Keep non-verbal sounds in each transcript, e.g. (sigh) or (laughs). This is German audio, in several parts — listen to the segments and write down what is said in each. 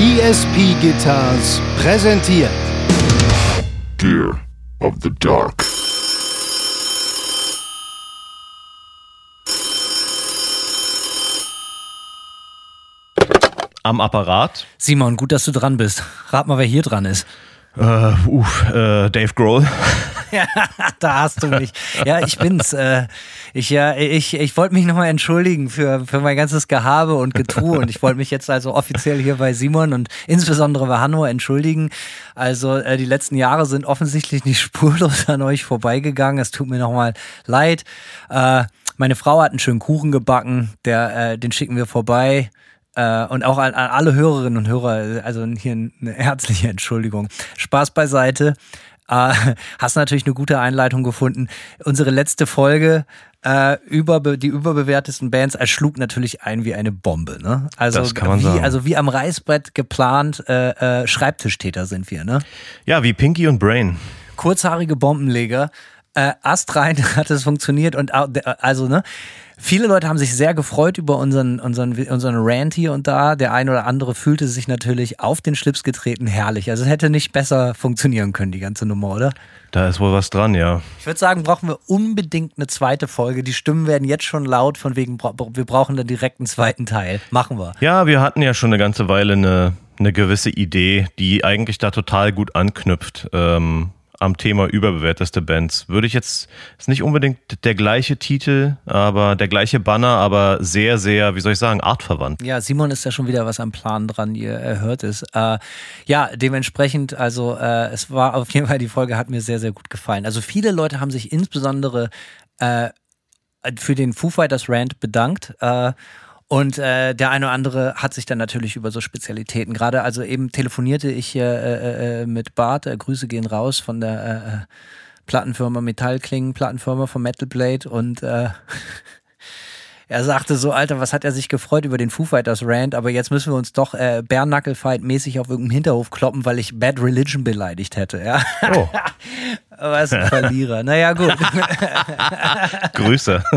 ESP Guitars präsentiert Gear of the Dark. Am Apparat. Simon, gut, dass du dran bist. Rat mal, wer hier dran ist. Äh, uff, äh, Dave Grohl. (laughs) Da hast du mich. Ja, ich bin's. Äh, ich ja, ich, ich wollte mich nochmal entschuldigen für, für mein ganzes Gehabe und Getue und ich wollte mich jetzt also offiziell hier bei Simon und insbesondere bei Hanno entschuldigen. Also äh, die letzten Jahre sind offensichtlich nicht (laughs) spurlos an euch vorbeigegangen. Es tut mir nochmal leid. Äh, meine Frau hat einen schönen Kuchen gebacken, der, den schicken wir vorbei. Und auch an alle Hörerinnen und Hörer, also hier eine herzliche Entschuldigung. Spaß beiseite. Äh, (laughs) hast natürlich eine gute Einleitung gefunden. Unsere letzte Folge äh, über die überbewertesten Bands erschlug natürlich ein wie eine Bombe. Ne? Also Das kann man wie, sagen. also wie am Reißbrett geplant, äh, äh, Schreibtischtäter sind wir. Ne? Ja, wie Pinky und Brain. kurzhaarige Bombenleger. Äh, astrein (laughs) hat es funktioniert und also ne, viele Leute haben sich sehr gefreut über unseren unseren unseren Rant hier und da. Der ein oder andere fühlte sich natürlich auf den Schlips getreten, herrlich. Also es hätte nicht besser funktionieren können die ganze Nummer, oder? Da ist wohl was dran, ja. Ich würde sagen, brauchen wir unbedingt eine zweite Folge. Die Stimmen werden jetzt schon laut, von wegen wir brauchen dann direkt einen zweiten Teil. Machen wir. Ja, wir hatten ja schon eine ganze Weile eine, eine gewisse Idee, die eigentlich da total gut anknüpft. Ähm, am Thema überbewerteste Bands. Würde ich jetzt, ist nicht unbedingt der gleiche Titel, aber der gleiche Banner, aber sehr, sehr, wie soll ich sagen, artverwandt. Ja, Simon ist ja schon wieder was am Plan dran, ihr hört es. Äh, ja, dementsprechend, also äh, es war auf jeden Fall, die Folge hat mir sehr, sehr gut gefallen. Also viele Leute haben sich insbesondere äh, für den Foo Fighters Rant bedankt. Äh, und äh, der eine oder andere hat sich dann natürlich über so Spezialitäten. Gerade, also eben telefonierte ich äh, äh, äh, mit Bart, äh, Grüße gehen raus von der äh, äh, Plattenfirma Metallklingen, Plattenfirma von Metal Blade und äh, (laughs) er sagte so, Alter, was hat er sich gefreut über den Foo Fighters Rant, aber jetzt müssen wir uns doch äh, Bärnackelfight-mäßig auf irgendeinem Hinterhof kloppen, weil ich Bad Religion beleidigt hätte, ja. Oh, (laughs) Was ein Verlierer. Naja, gut. (laughs) Grüße. (laughs)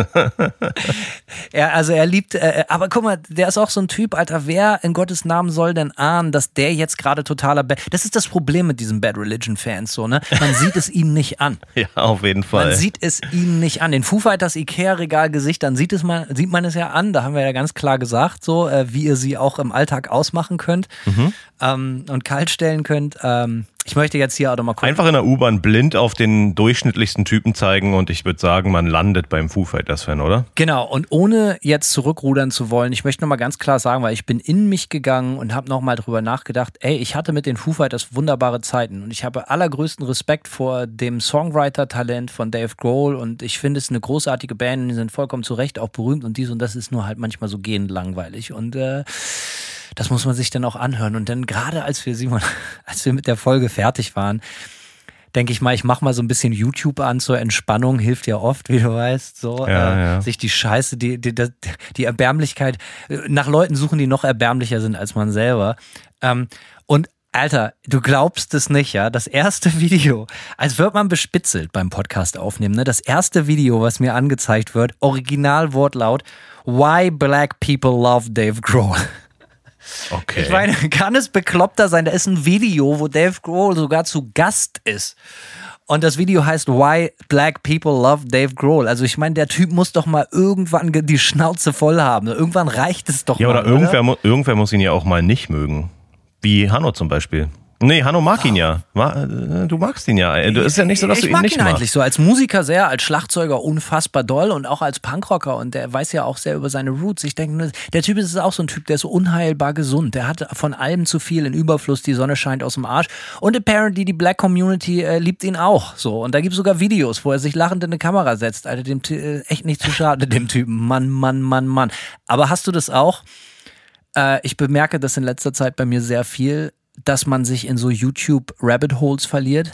Er, also er liebt, äh, aber guck mal, der ist auch so ein Typ, Alter, wer in Gottes Namen soll denn ahnen, dass der jetzt gerade totaler Bad, das ist das Problem mit diesen Bad Religion Fans, so, ne? Man sieht es ihnen nicht an. ja, auf jeden Fall. Man sieht es ihnen nicht an. Den Foo Fighters Ikea-Regal-Gesicht, dann sieht, es mal, sieht man es ja an. Da haben wir ja ganz klar gesagt, so äh, wie ihr sie auch im Alltag ausmachen könnt ähm, und kalt stellen könnt. Ähm, ich möchte jetzt hier auch noch mal gucken. Einfach in der U-Bahn blind auf den durchschnittlichsten Typen zeigen und ich würde sagen, man landet beim Foo Fighters Fan, oder? Genau, und ohne jetzt zurückrudern zu wollen, ich möchte nochmal ganz klar sagen, weil ich bin in mich gegangen und habe nochmal drüber nachgedacht, ey, ich hatte mit den Foo Fighters wunderbare Zeiten und ich habe allergrößten Respekt vor dem Songwriter-Talent von Dave Grohl und ich finde es eine großartige Band und die sind vollkommen zu Recht auch berühmt und dies und das ist nur halt manchmal so gehend langweilig und äh, das muss man sich dann auch anhören und dann gerade als wir, Simon, (laughs) als wir mit der Folge fertig waren, denke ich mal, ich mache mal so ein bisschen YouTube an zur Entspannung, hilft ja oft, wie du weißt, so Ja, äh, ja. sich die Scheiße, die, die, die, Erbärmlichkeit, äh, nach Leuten suchen, die noch erbärmlicher sind als man selber. Ähm, und Alter, du glaubst es nicht, ja? Das erste (laughs) Video, als wird man bespitzelt beim Podcast aufnehmen, ne? Das erste Video, was mir angezeigt wird, original Wortlaut, Why Black People Love Dave Grohl. Okay. Ich meine, (laughs) kann es bekloppter sein? Da ist ein Video, wo Dave Grohl sogar zu Gast ist. Und das Video heißt Why Black People Love Dave Grohl. Also ich meine, der Typ muss doch mal irgendwann ge- die Schnauze voll haben. Irgendwann reicht es doch ja, mal. oder irgendwer, mu- irgendwer muss ihn ja auch mal nicht mögen. Wie Hanno zum Beispiel. Nee, Hanno mag ihn ja. Äh, Du magst ihn ja. Es ist ja nicht so, dass ich du ihn mag nicht ihn magst. eigentlich so als Musiker sehr, als Schlagzeuger unfassbar doll und auch als Punkrocker und der weiß ja auch sehr über seine Roots. Ich denke, der Typ ist auch so ein Typ, der ist so unheilbar gesund. Der hat von allem zu viel in Überfluss, die Sonne scheint aus dem Arsch und apparently die Black Community äh, liebt ihn auch so und da gibt es sogar Videos, wo er sich lachend in eine Kamera setzt. Alter, dem äh, echt nicht zu schade (laughs) dem Typen. Mann, Mann, Mann, Mann. Aber hast du das auch? Äh, ich bemerke das in letzter Zeit bei mir sehr viel, dass man sich in so YouTube Rabbit Holes verliert.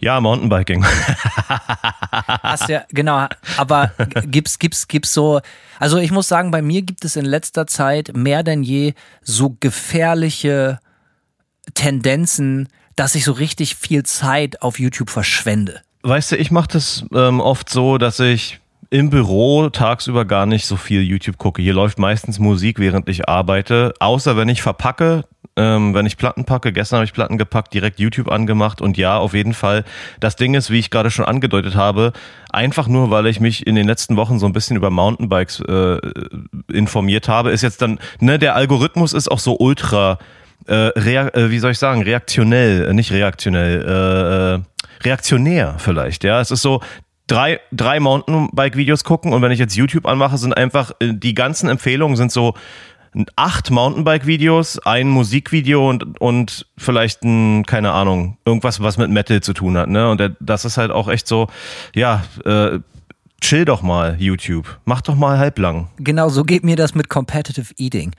Ja, Mountainbiking. Hast ja, genau, aber gibt's, gibt's, gibt's so, also ich muss sagen, bei mir gibt es in letzter Zeit mehr denn je so gefährliche Tendenzen, dass ich so richtig viel Zeit auf YouTube verschwende. Weißt du, ich mache das ähm, oft so, dass ich im Büro tagsüber gar nicht so viel YouTube gucke. Hier läuft meistens Musik, während ich arbeite. Außer wenn ich verpacke, ähm, wenn ich Platten packe. Gestern habe ich Platten gepackt, direkt YouTube angemacht und ja, auf jeden Fall. Das Ding ist, wie ich gerade schon angedeutet habe, einfach nur, weil ich mich in den letzten Wochen so ein bisschen über Mountainbikes äh, informiert habe, ist jetzt dann, ne, der Algorithmus ist auch so ultra, äh, äh, wie soll ich sagen, reaktionell, äh, nicht reaktionell, äh, äh, reaktionär vielleicht, ja. Es ist so, drei, drei Mountainbike-Videos gucken und wenn ich jetzt YouTube anmache, sind einfach, äh, die ganzen Empfehlungen sind so acht Mountainbike-Videos, ein Musikvideo und, und vielleicht ein, keine Ahnung, irgendwas, was mit Metal zu tun hat, ne? Und das ist halt auch echt so, ja, äh, chill doch mal, YouTube. Mach doch mal halblang. Genau, so geht mir das mit Competitive Eating.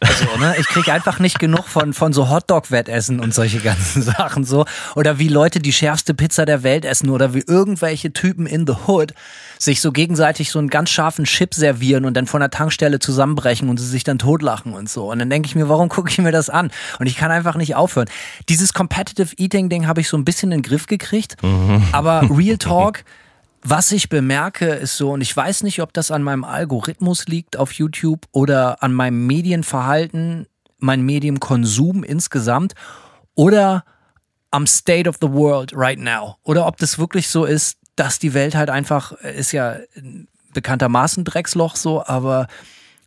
Also, ne, ich kriege einfach nicht genug von, von so Hotdog-Wettessen und solche ganzen (laughs) Sachen so. Oder wie Leute die schärfste Pizza der Welt essen oder wie irgendwelche Typen in the Hood sich so gegenseitig so einen ganz scharfen Chip servieren und dann von der Tankstelle zusammenbrechen und sie sich dann totlachen und so. Und dann denke ich mir, warum gucke ich mir das an? Und ich kann einfach nicht aufhören. Dieses Competitive Eating-Ding habe ich so ein bisschen in den Griff gekriegt. Mhm. Aber Real Talk (laughs) was ich bemerke, ist so, und ich weiß nicht, ob das an meinem Algorithmus liegt auf YouTube oder an meinem Medienverhalten, meinem Medienkonsum insgesamt oder am State of the World right now. Oder ob das wirklich so ist, dass die Welt halt einfach, ist ja bekanntermaßen Drecksloch so, aber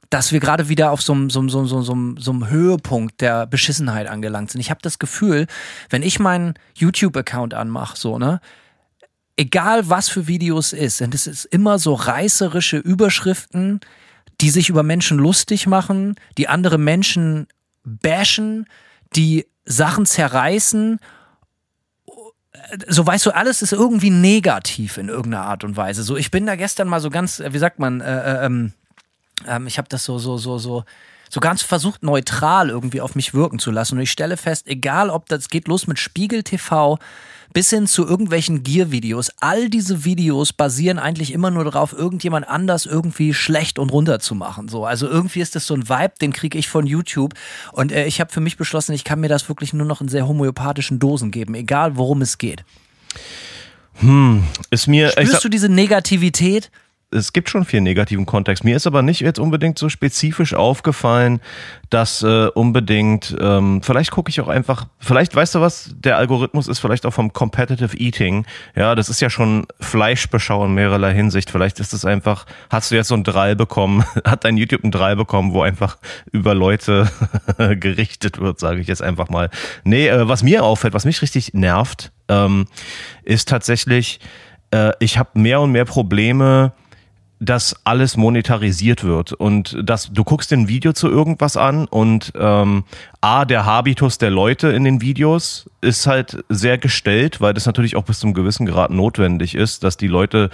dass wir gerade wieder auf so einem, so, so, so, so, so Höhepunkt der Beschissenheit angelangt sind. Ich habe das Gefühl, wenn ich meinen YouTube-Account anmache, so, ne, egal was für Videos ist, und es ist immer so reißerische Überschriften, die sich über Menschen lustig machen, die andere Menschen bashen, die Sachen zerreißen. So weißt du, alles ist irgendwie negativ in irgendeiner Art und Weise. So, ich bin da gestern mal so ganz, wie sagt man, äh, äh ähm, ähm, ich habe das so, so, so, so, so ganz versucht, neutral irgendwie auf mich wirken zu lassen. Und ich stelle fest, egal ob das geht los mit Spiegel TV, bis hin zu irgendwelchen Gear-Videos. All diese Videos basieren eigentlich immer nur darauf, irgendjemand anders irgendwie schlecht und runter zu machen. So, also irgendwie ist das so ein Vibe, den kriege ich von YouTube. Und äh, ich habe für mich beschlossen, ich kann mir das wirklich nur noch in sehr homöopathischen Dosen geben, egal worum es geht. Hm, ist mir. Spürst du diese Negativität? Es gibt schon viel negativen Kontext. Mir ist aber nicht jetzt unbedingt so spezifisch aufgefallen, dass äh, unbedingt, ähm, vielleicht gucke ich auch einfach, vielleicht weißt du was, der Algorithmus ist vielleicht auch vom Competitive Eating. Ja, das ist ja schon Fleischbeschau in mehrerlei Hinsicht. Vielleicht ist es einfach, hast du jetzt so ein Drall bekommen, (laughs) hat dein YouTube ein Drall bekommen, wo einfach über Leute (laughs) gerichtet wird, sage ich jetzt einfach mal. Nee, äh, was mir auffällt, was mich richtig nervt, ähm, ist tatsächlich, äh, ich habe mehr und mehr Probleme, dass alles monetarisiert wird. Und dass du guckst den Video zu irgendwas an und ähm, a der Habitus der Leute in den Videos ist halt sehr gestellt, weil das natürlich auch bis zum gewissen Grad notwendig ist, dass die Leute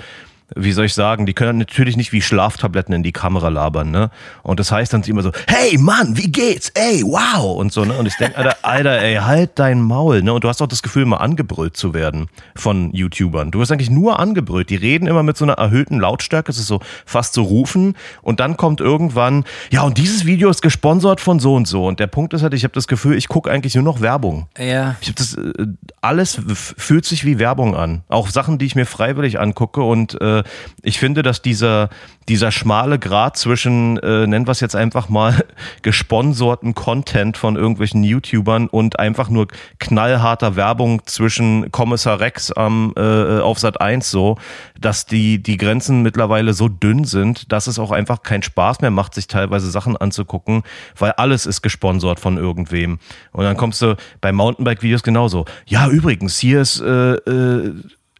wie soll ich sagen, die können natürlich nicht wie Schlaftabletten in die Kamera labern, ne? Und das heißt dann immer so, hey Mann, wie geht's? Ey, wow! Und so, ne? Und ich denke, Alter, Alter, ey, halt dein Maul, ne? Und du hast auch das Gefühl, mal angebrüllt zu werden von YouTubern. Du wirst eigentlich nur angebrüllt. Die reden immer mit so einer erhöhten Lautstärke, es ist so fast so rufen. Und dann kommt irgendwann, ja, und dieses Video ist gesponsert von so und so. Und der Punkt ist halt, ich habe das Gefühl, ich gucke eigentlich nur noch Werbung. Ja. Ich habe das, äh, alles fühlt sich wie Werbung an. Auch Sachen, die ich mir freiwillig angucke und äh, ich finde, dass dieser, dieser schmale Grad zwischen, äh, nennen wir es jetzt einfach mal, (laughs) gesponsorten Content von irgendwelchen YouTubern und einfach nur knallharter Werbung zwischen Kommissar Rex am, äh, auf Sat 1 so, dass die, die Grenzen mittlerweile so dünn sind, dass es auch einfach keinen Spaß mehr macht, sich teilweise Sachen anzugucken, weil alles ist gesponsert von irgendwem. Und dann kommst du bei Mountainbike-Videos genauso. Ja, übrigens, hier ist äh, äh,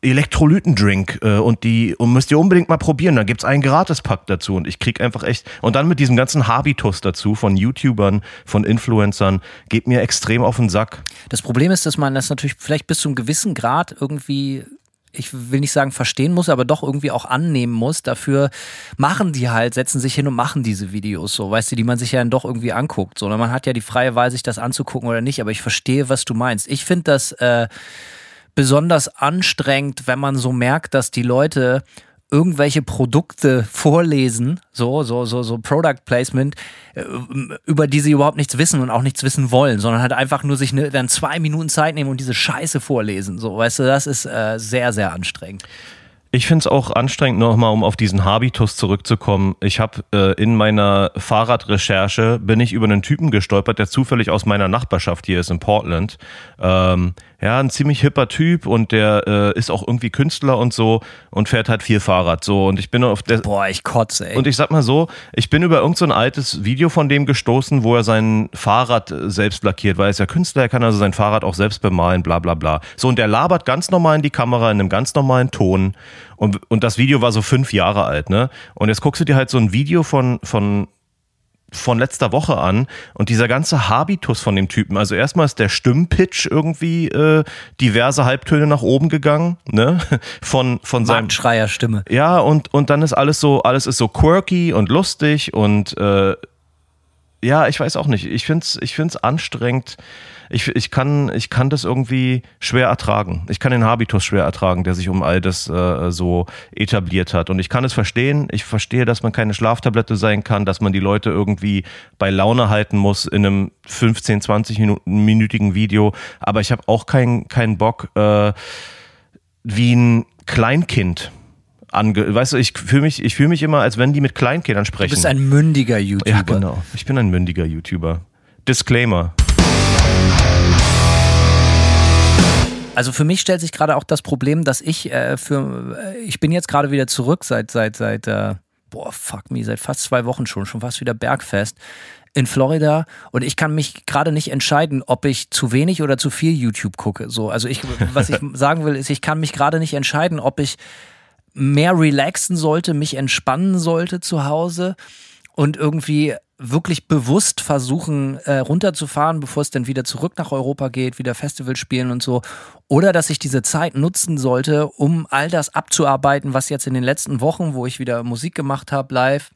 Elektrolytendrink äh, und die und müsst ihr unbedingt mal probieren. Dann gibt's einen Gratispack dazu und ich krieg einfach echt und dann mit diesem ganzen Habitus dazu von YouTubern, von Influencern, geht mir extrem auf den Sack. Das Problem ist, dass man das natürlich vielleicht bis zu einem gewissen Grad irgendwie ich will nicht sagen verstehen muss, aber doch irgendwie auch annehmen muss. Dafür machen die halt, setzen sich hin und machen diese Videos so, weißt du, die man sich ja dann doch irgendwie anguckt. So, man hat ja die freie Wahl, sich das anzugucken oder nicht, aber ich verstehe, was du meinst. Ich finde das äh, besonders anstrengend, wenn man so merkt, dass die Leute irgendwelche Produkte (laughs) vorlesen, so, so, so, so Product Placement, äh, über die sie überhaupt nichts wissen und auch nichts wissen wollen, sondern halt einfach nur sich ne, dann zwei Minuten Zeit nehmen und diese Scheiße vorlesen. So, weißt du, das ist äh, sehr, sehr anstrengend. Ich finde es auch anstrengend, nochmal um auf diesen Habitus zurückzukommen. Ich habe äh, in meiner Fahrradrecherche bin ich über einen Typen gestolpert, der zufällig aus meiner Nachbarschaft hier ist in Portland. Ähm, ja, ein ziemlich hipper Typ und der äh, ist auch irgendwie Künstler und so und fährt halt viel Fahrrad so und ich bin auf der Boah, ich kotze, ey. und ich sag mal so, ich bin über irgendein so altes Video von dem gestoßen, wo er sein Fahrrad äh, selbst lackiert, weil er ist ja Künstler, er kann also sein Fahrrad auch selbst bemalen, bla bla bla. So, und der labert ganz normal in die Kamera in einem ganz normalen Ton und, und das Video war so fünf Jahre alt, ne? Und jetzt guckst du dir halt so ein Video von, von von letzter Woche an und dieser ganze Habitus von dem Typen. Also erstmal ist der Stimmpitch irgendwie äh, diverse Halbtöne nach oben gegangen, ne? (laughs) Von von seinem Marktschreier-Stimme. ja, und, und dann ist alles so, alles ist so quirky und lustig und äh, ja, ich weiß auch nicht. Ich find's, ich find's anstrengend. Ich, ich, kann, ich kann das irgendwie schwer ertragen. Ich kann den Habitus schwer ertragen, der sich um all das äh, so etabliert hat. Und ich kann es verstehen. Ich verstehe, dass man keine Schlaftablette sein kann, dass man die Leute irgendwie bei Laune halten muss in einem 15, 20 minütigen Video. Aber ich habe auch keinen keinen Bock, äh, wie ein Kleinkind ange weißt du, ich fühle mich, ich fühle mich immer, als wenn die mit Kleinkindern Du sprechen. bist ein mündiger YouTuber. ja, genau. Ich bin ein mündiger YouTuber. Disclaimer. Also für mich stellt sich gerade auch das Problem, dass ich äh, für äh, ich bin jetzt gerade wieder zurück seit seit seit äh, boah fuck me seit fast zwei Wochen schon schon fast wieder Bergfest in Florida und ich kann mich gerade nicht entscheiden, ob ich zu wenig oder zu viel YouTube gucke. So also ich was ich (laughs) sagen will ist, ich kann mich gerade nicht entscheiden, ob ich mehr relaxen sollte, mich entspannen sollte zu Hause und irgendwie wirklich bewusst versuchen, äh, runterzufahren, bevor es dann wieder zurück nach Europa geht, wieder Festival spielen und so. Oder dass ich diese Zeit nutzen sollte, um all das abzuarbeiten, was jetzt in den letzten Wochen, wo ich wieder Musik gemacht habe, live,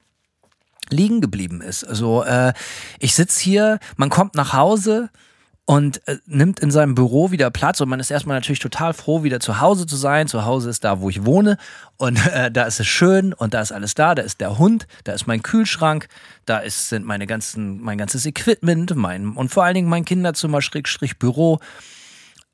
liegen geblieben ist. Also äh, ich sitze hier, man kommt nach Hause und äh, nimmt in seinem Büro wieder Platz und man ist erstmal natürlich total froh, wieder zu Hause zu sein. Zu Hause ist da, wo ich wohne und äh, da ist es schön und da ist alles da. Da ist der Hund, da ist mein Kühlschrank, da ist, sind meine ganzen, mein ganzes Equipment, mein und vor allen Dingen mein Kinderzimmer, Schrägstrich Büro.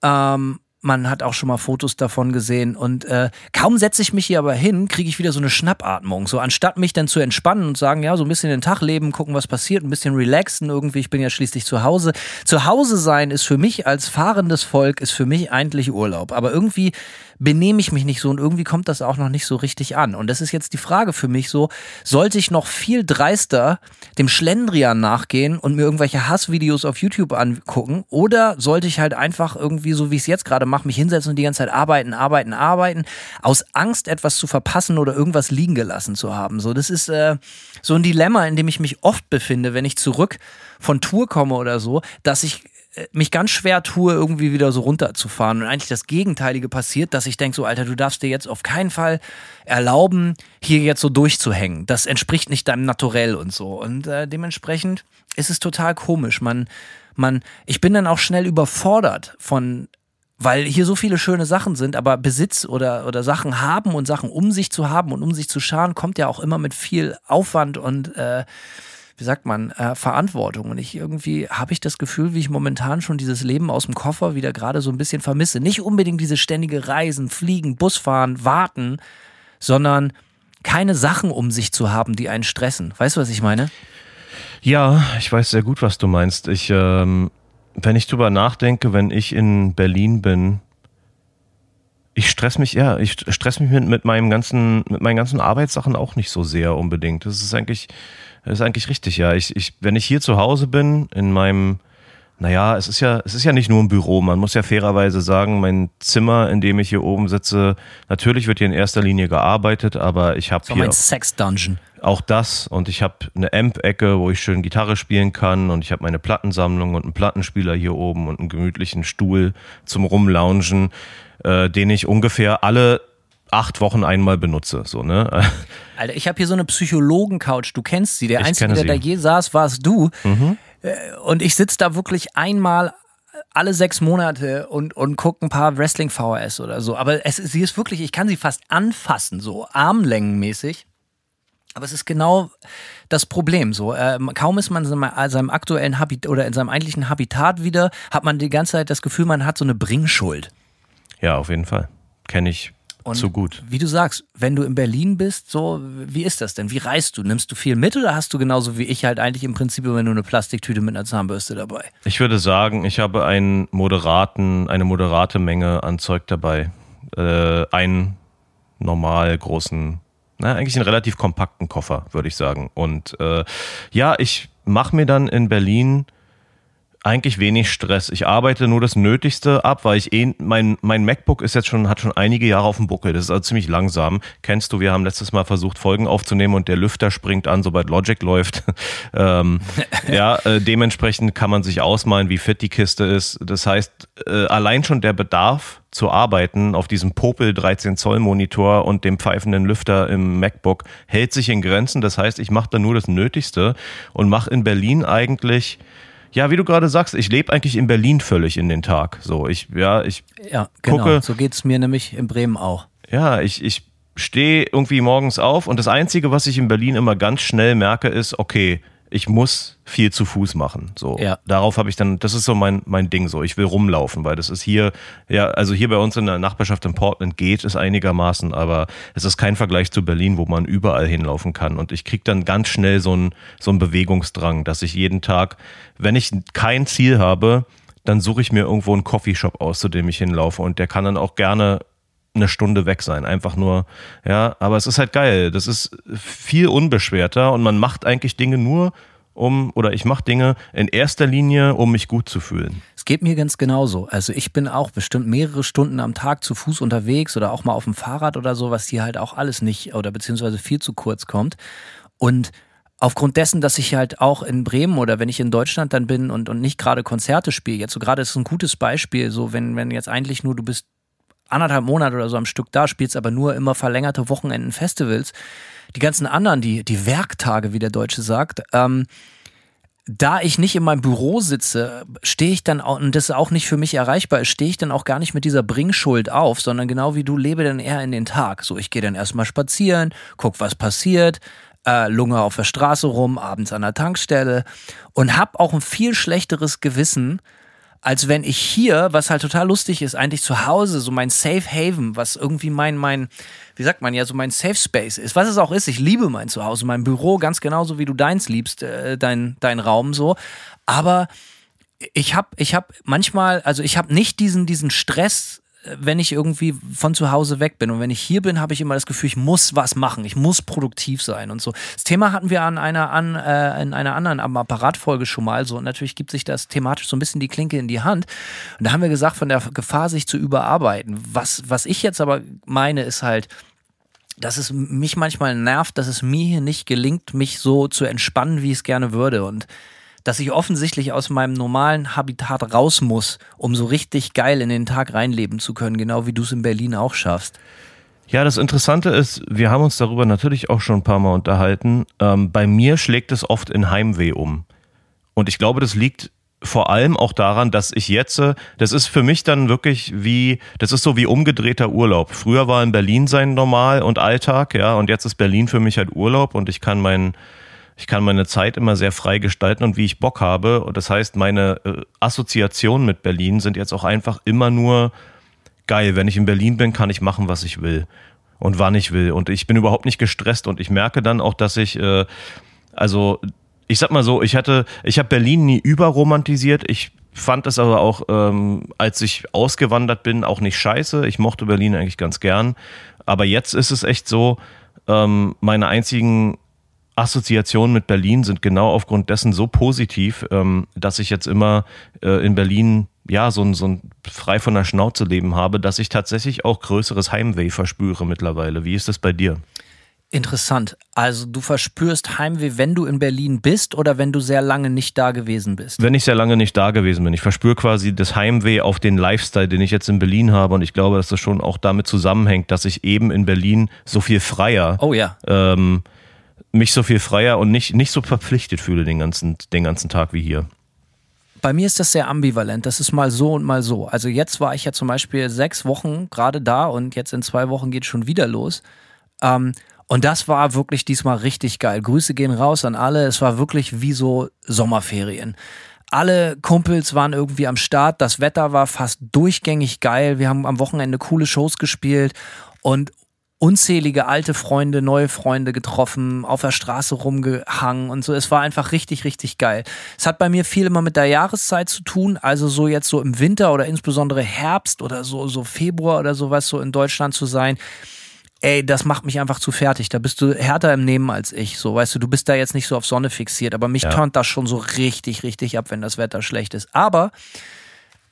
Ähm, man hat auch schon mal Fotos davon gesehen und äh, kaum setze ich mich hier aber hin, kriege ich wieder so eine Schnappatmung. So anstatt mich dann zu entspannen und sagen, ja, so ein bisschen den Tag leben, gucken, was passiert, ein bisschen relaxen irgendwie. Ich bin ja schließlich zu Hause. Zu Hause sein ist für mich als fahrendes Volk ist für mich eigentlich Urlaub. Aber irgendwie benehme ich mich nicht so und irgendwie kommt das auch noch nicht so richtig an. Und das ist jetzt die Frage für mich so, sollte ich noch viel dreister dem Schlendrian nachgehen und mir irgendwelche Hassvideos auf YouTube angucken oder sollte ich halt einfach irgendwie, so wie ich es jetzt gerade mache, mich hinsetzen und die ganze Zeit arbeiten, arbeiten, arbeiten, aus Angst etwas zu verpassen oder irgendwas liegen gelassen zu haben. So, das ist äh, so ein Dilemma, in dem ich mich oft befinde, wenn ich zurück von Tour komme oder so, dass ich äh, mich ganz schwer tue, irgendwie wieder so runterzufahren. Und eigentlich das Gegenteilige passiert, dass ich denke, so, Alter, du darfst dir jetzt auf keinen Fall erlauben, hier jetzt so durchzuhängen. Das entspricht nicht deinem Naturell und so. Und äh, dementsprechend ist es total komisch. Man, man, ich bin dann auch schnell überfordert von weil hier so viele schöne Sachen sind, aber Besitz oder, oder Sachen haben und Sachen um sich zu haben und um sich zu scharen, kommt ja auch immer mit viel Aufwand und äh, wie sagt man, äh, Verantwortung. Und ich irgendwie habe ich das Gefühl, wie ich momentan schon dieses Leben aus dem Koffer wieder gerade so ein bisschen vermisse. Nicht unbedingt diese ständige Reisen, Fliegen, Busfahren, Warten, sondern keine Sachen um sich zu haben, die einen stressen. Weißt du, was ich meine? Ja, ich weiß sehr gut, was du meinst. Ich, ähm, wenn ich drüber nachdenke, wenn ich in Berlin bin, ich stress mich, ja, ich stress mich mit, mit meinem ganzen, mit meinen ganzen Arbeitssachen auch nicht so sehr unbedingt. Das ist eigentlich, das ist eigentlich richtig, ja. Ich, ich, wenn ich hier zu Hause bin, in meinem, naja, es ist ja, es ist ja nicht nur ein Büro. Man muss ja fairerweise sagen, mein Zimmer, in dem ich hier oben sitze, natürlich wird hier in erster Linie gearbeitet, aber ich habe So hier mein Sex-Dungeon. auch das und ich habe eine Amp-Ecke, wo ich schön Gitarre spielen kann und ich habe meine Plattensammlung und einen Plattenspieler hier oben und einen gemütlichen Stuhl zum Rumloungen, äh, den ich ungefähr alle acht Wochen einmal benutze. So, ne? Alter, ich habe hier so eine Psychologen-Couch. Du kennst sie. Der Ich Einzige, der da. Mhm. je saß, warst du. Äh, Und ich sitze da wirklich einmal alle sechs Monate und, und gucke ein paar Wrestling-VHS oder so. Aber es, sie ist wirklich, ich kann sie fast anfassen, so armlängenmäßig. Aber es ist genau das Problem. So, ähm, kaum ist man in seinem, äh, seinem aktuellen Habit oder in seinem eigentlichen Habitat wieder, hat man die ganze Zeit das Gefühl, man hat so eine Bringschuld. Ja, auf jeden Fall. Kenne ich Und zu gut. Wie du sagst, wenn du in Berlin bist, so, wie ist das denn? Wie reist du? Nimmst du viel mit oder hast du genauso wie ich halt eigentlich im Prinzip immer nur eine Plastiktüte mit einer Zahnbürste dabei? Ich würde sagen, ich habe einen moderaten, eine moderate Menge an Zeug dabei. Äh, einen normal großen, na, eigentlich einen relativ kompakten Koffer, würde ich sagen. Und äh, ja, ich mache mir dann in Berlin eigentlich wenig Stress. Ich arbeite nur das Nötigste ab, weil ich eh, mein, mein MacBook ist jetzt schon, hat schon einige Jahre auf dem Buckel. Das ist also ziemlich langsam. Kennst du, wir haben letztes Mal versucht, Folgen aufzunehmen und der Lüfter springt an, sobald Logic läuft. (laughs) ähm, (laughs) ja, äh, dementsprechend kann man sich ausmalen, wie fit die Kiste ist. Das heißt, äh, allein schon der Bedarf zu arbeiten auf diesem Popel 13 Zoll Monitor und dem pfeifenden Lüfter im MacBook hält sich in Grenzen. Das heißt, ich mache da nur das Nötigste und mache in Berlin eigentlich ja, wie du gerade sagst, ich lebe eigentlich in Berlin völlig in den Tag. So, ich, ja, ich Ja, genau. Gucke- so geht es mir nämlich in Bremen auch. ja, ich, ich stehe irgendwie morgens auf und das Einzige, was ich in Berlin immer ganz schnell merke, ist, okay, ich muss viel zu Fuß machen. So, Ja. darauf habe ich dann, das ist so mein, mein Ding so. Ich will rumlaufen, weil das ist hier, ja, also hier bei uns in der Nachbarschaft in Portland geht es einigermaßen, aber es ist kein Vergleich zu Berlin, wo man überall hinlaufen kann. Und ich kriege dann ganz schnell so einen so einen Bewegungsdrang, dass ich jeden Tag, wenn ich kein Ziel habe, dann suche ich mir irgendwo einen Coffeeshop aus, zu dem ich hinlaufe. Und der kann dann auch gerne eine Stunde weg sein. Einfach nur, ja, aber es ist halt geil. Das ist viel unbeschwerter und man macht eigentlich Dinge nur, um, oder ich mache Dinge in erster Linie, um mich gut zu fühlen. Es geht mir ganz genauso. Also ich bin auch bestimmt mehrere Stunden am Tag zu Fuß unterwegs oder auch mal auf dem Fahrrad oder so, was hier halt auch alles nicht oder beziehungsweise viel zu kurz kommt. Und aufgrund dessen, dass ich halt auch in Bremen oder wenn ich in Deutschland dann bin und, und nicht gerade Konzerte spiele, jetzt so gerade ist ein gutes Beispiel, so wenn, wenn jetzt eigentlich nur du bist anderthalb Monate oder so am Stück da, spielst aber nur immer verlängerte Wochenenden Festivals. Die ganzen anderen, die, die Werktage, wie der Deutsche sagt, ähm, da ich nicht in meinem Büro sitze, stehe ich dann auch, und das auch nicht für mich erreichbar ist, stehe ich dann auch gar nicht mit dieser Bringschuld auf, sondern genau wie du lebe dann eher in den Tag. So, ich gehe dann erstmal spazieren, guck, was passiert, äh, lunge auf der Straße rum, abends an der Tankstelle und hab auch ein viel schlechteres Gewissen, als wenn ich hier, was halt total lustig ist, eigentlich zu Hause, so mein Safe Haven, was irgendwie mein, mein, wie sagt man ja, so mein Safe Space ist, was es auch ist. Ich liebe mein Zuhause, mein Büro ganz genauso wie du deins liebst, äh, dein, dein Raum so. Aber ich habe ich hab manchmal, also ich habe nicht diesen, diesen Stress, wenn ich irgendwie von zu Hause weg bin. Und wenn ich hier bin, habe ich immer das Gefühl, ich muss was machen, ich muss produktiv sein und so. Das Thema hatten wir an einer, an, äh, in einer anderen Apparatfolge schon mal so. Und natürlich gibt sich das thematisch so ein bisschen die Klinke in die Hand. Und da haben wir gesagt, von der Gefahr, sich zu überarbeiten. Was, was ich jetzt aber meine, ist halt, dass es mich manchmal nervt, dass es mir hier nicht gelingt, mich so zu entspannen, wie ich es gerne würde. Und dass ich offensichtlich aus meinem normalen Habitat raus muss, um so richtig geil in den Tag reinleben zu können, genau wie du es in Berlin auch schaffst. Ja, das Interessante ist, wir haben uns darüber natürlich auch schon ein paar Mal unterhalten. Ähm, bei mir schlägt es oft in Heimweh um. Und ich glaube, das liegt vor allem auch daran, dass ich jetzt, äh, das ist für mich dann wirklich wie, das ist so wie umgedrehter Urlaub. Früher war in Berlin sein Normal und Alltag, ja, und jetzt ist Berlin für mich halt Urlaub und ich kann meinen ich kann meine Zeit immer sehr frei gestalten und wie ich Bock habe. Und das heißt, meine äh, Assoziationen mit Berlin sind jetzt auch einfach immer nur geil. Wenn ich in Berlin bin, kann ich machen, was ich will und wann ich will. Und ich bin überhaupt nicht gestresst und ich merke dann auch, dass ich, äh, also ich sag mal so, ich hatte, ich habe Berlin nie überromantisiert. Ich fand es aber auch, ähm, als ich ausgewandert bin, auch nicht scheiße. Ich mochte Berlin eigentlich ganz gern. Aber jetzt ist es echt so, ähm, meine einzigen Assoziationen mit Berlin sind genau aufgrund dessen so positiv, ähm, dass ich jetzt immer äh, in Berlin ja so ein, so ein frei von der Schnauze leben habe, dass ich tatsächlich auch größeres Heimweh verspüre mittlerweile. Wie ist das bei dir? Interessant. Also du verspürst Heimweh, wenn du in Berlin bist oder wenn du sehr lange nicht da gewesen bist? Wenn ich sehr lange nicht da gewesen bin. Ich verspüre quasi das Heimweh auf den Lifestyle, den ich jetzt in Berlin habe. Und ich glaube, dass das schon auch damit zusammenhängt, dass ich eben in Berlin so viel freier Oh ja. ähm, mich so viel freier und nicht, nicht so verpflichtet fühle den ganzen, den ganzen Tag wie hier. Bei mir ist das sehr ambivalent. Das ist mal so und mal so. Also jetzt war ich ja zum Beispiel sechs Wochen gerade da und jetzt in zwei Wochen geht schon wieder los. Ähm, und das war wirklich diesmal richtig geil. Grüße gehen raus an alle. Es war wirklich wie so Sommerferien. Alle Kumpels waren irgendwie am Start. Das Wetter war fast durchgängig geil. Wir haben am Wochenende coole Shows gespielt. und unzählige alte Freunde, neue Freunde getroffen, auf der Straße rumgehangen und so. Es war einfach richtig, richtig geil. Es hat bei mir viel immer mit der Jahreszeit zu tun, also so jetzt so im Winter oder insbesondere Herbst oder so, so Februar oder sowas so in Deutschland zu sein ey, das macht mich einfach zu fertig. Da bist du härter im Nehmen als ich. So, weißt du, du bist da jetzt nicht so auf Sonne fixiert, aber mich ja. turnt das schon so richtig, richtig ab, wenn das Wetter schlecht ist. Aber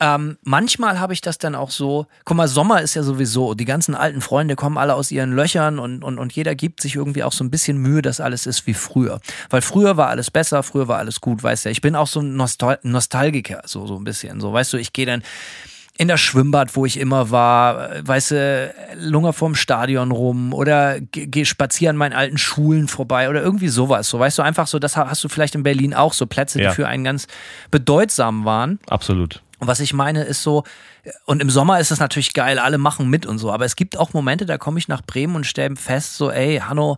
ähm, manchmal habe ich das dann auch so, guck mal, Sommer ist ja sowieso, die ganzen alten Freunde kommen alle aus ihren Löchern und, und, und jeder gibt sich irgendwie auch so ein bisschen Mühe, dass alles ist wie früher. Weil früher war alles besser, früher war alles gut, weißt du. Ich bin auch so ein Nostal Nostalgiker, so, so ein bisschen. So, weißt du, ich gehe dann in das Schwimmbad, wo ich immer war, weißt du, lunger vorm Stadion rum oder geh spazieren an meinen alten Schulen vorbei oder irgendwie sowas. So, weißt du, einfach so, das hast du vielleicht in Berlin auch, so Plätze, ja. die für einen ganz bedeutsam waren. Absolut. Und was ich meine ist so, und im Sommer ist es natürlich geil, alle machen mit und so, aber es gibt auch Momente, da komme ich nach Bremen und stelle fest, so, ey, Hanno,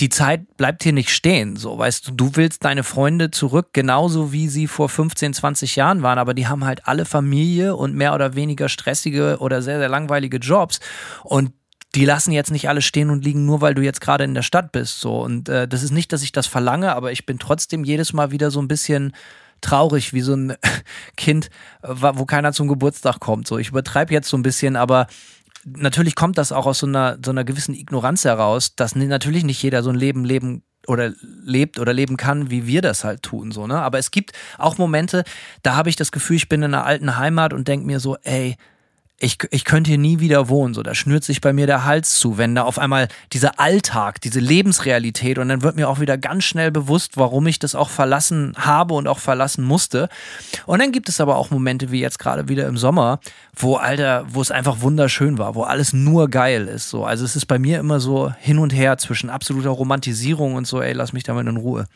die Zeit bleibt hier nicht stehen. So, weißt du, du willst deine Freunde zurück, genauso wie sie vor 15, 20 Jahren waren, aber die haben halt alle Familie und mehr oder weniger stressige oder sehr, sehr langweilige Jobs. Und die lassen jetzt nicht alle stehen und liegen, nur weil du jetzt gerade in der Stadt bist. So. Und äh, das ist nicht, dass ich das verlange, aber ich bin trotzdem jedes Mal wieder so ein bisschen traurig, wie so ein (laughs) Kind, wo keiner zum Geburtstag kommt. So, ich übertreibe jetzt so ein bisschen, aber natürlich kommt das auch aus so einer, so einer gewissen Ignoranz heraus, dass natürlich nicht jeder so ein Leben leben oder lebt oder leben kann, wie wir das halt tun, so, ne? Aber es gibt auch Momente, da habe ich das Gefühl, ich bin in einer alten Heimat und denke mir so, ey, ich, ich könnte hier nie wieder wohnen. So, da schnürt sich bei mir der Hals zu, wenn da auf einmal dieser Alltag, diese Lebensrealität und dann wird mir auch wieder ganz schnell bewusst, warum ich das auch verlassen habe und auch verlassen musste. Und dann gibt es aber auch Momente wie jetzt gerade wieder im Sommer, wo Alter, wo es einfach wunderschön war, wo alles nur geil ist. So, also es ist bei mir immer so hin und her zwischen absoluter Romantisierung und so, ey, lass mich damit in Ruhe.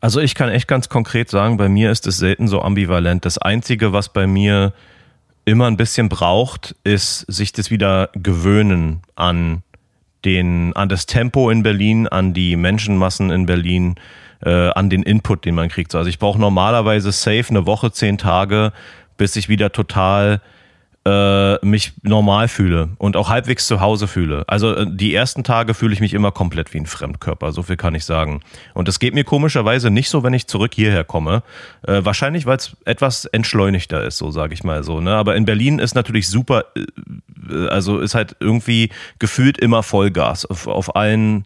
Also ich kann echt ganz konkret sagen, bei mir ist es selten so ambivalent. Das Einzige, was bei mir immer ein bisschen braucht, ist sich das wieder gewöhnen an den, an das Tempo in Berlin, an die Menschenmassen in Berlin, äh, an den Input, den man kriegt. Also ich brauche normalerweise safe eine Woche, zehn Tage, bis ich wieder total äh, mich normal fühle und auch halbwegs zu Hause fühle. Also äh, die ersten Tage fühle ich mich immer komplett wie ein Fremdkörper, so viel kann ich sagen. Und das geht mir komischerweise nicht so, wenn ich zurück hierher komme. Äh, wahrscheinlich, weil es etwas entschleunigter ist, so sage ich mal so. Ne? Aber in Berlin ist natürlich super, äh, also ist halt irgendwie gefühlt immer Vollgas auf, auf allen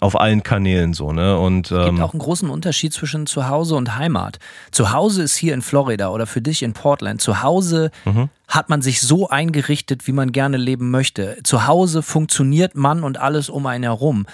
auf allen Kanälen so, ne? Und, ähm, es gibt ähm, auch einen großen Unterschied zwischen Zuhause und Heimat. Zuhause ist hier in Florida oder für dich in Portland. Zuhause mhm. hat man sich so eingerichtet, wie man gerne leben möchte. Zu Hause funktioniert man und alles um einen herum.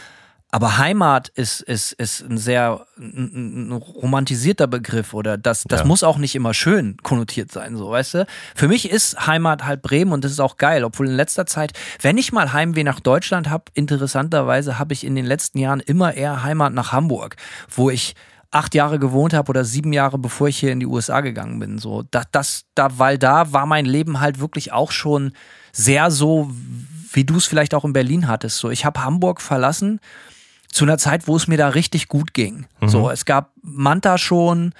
Aber Heimat ist, ist, ist ein sehr ein, ein romantisierter Begriff oder das, das ja. muss auch nicht immer schön konnotiert sein, so, weißt du? Für mich ist Heimat halt Bremen und das ist auch geil, obwohl in letzter Zeit, wenn ich mal Heimweh nach Deutschland habe, interessanterweise habe ich in den letzten Jahren immer eher Heimat nach Hamburg, wo ich acht Jahre gewohnt habe oder sieben Jahre, bevor ich hier in die USA gegangen bin. So, das, das, da, weil da war mein Leben halt wirklich auch schon sehr so, wie du es vielleicht auch in Berlin hattest. So, ich habe Hamburg verlassen zu einer Zeit, wo es mir da richtig gut ging. Mhm. So, es gab Manta schon,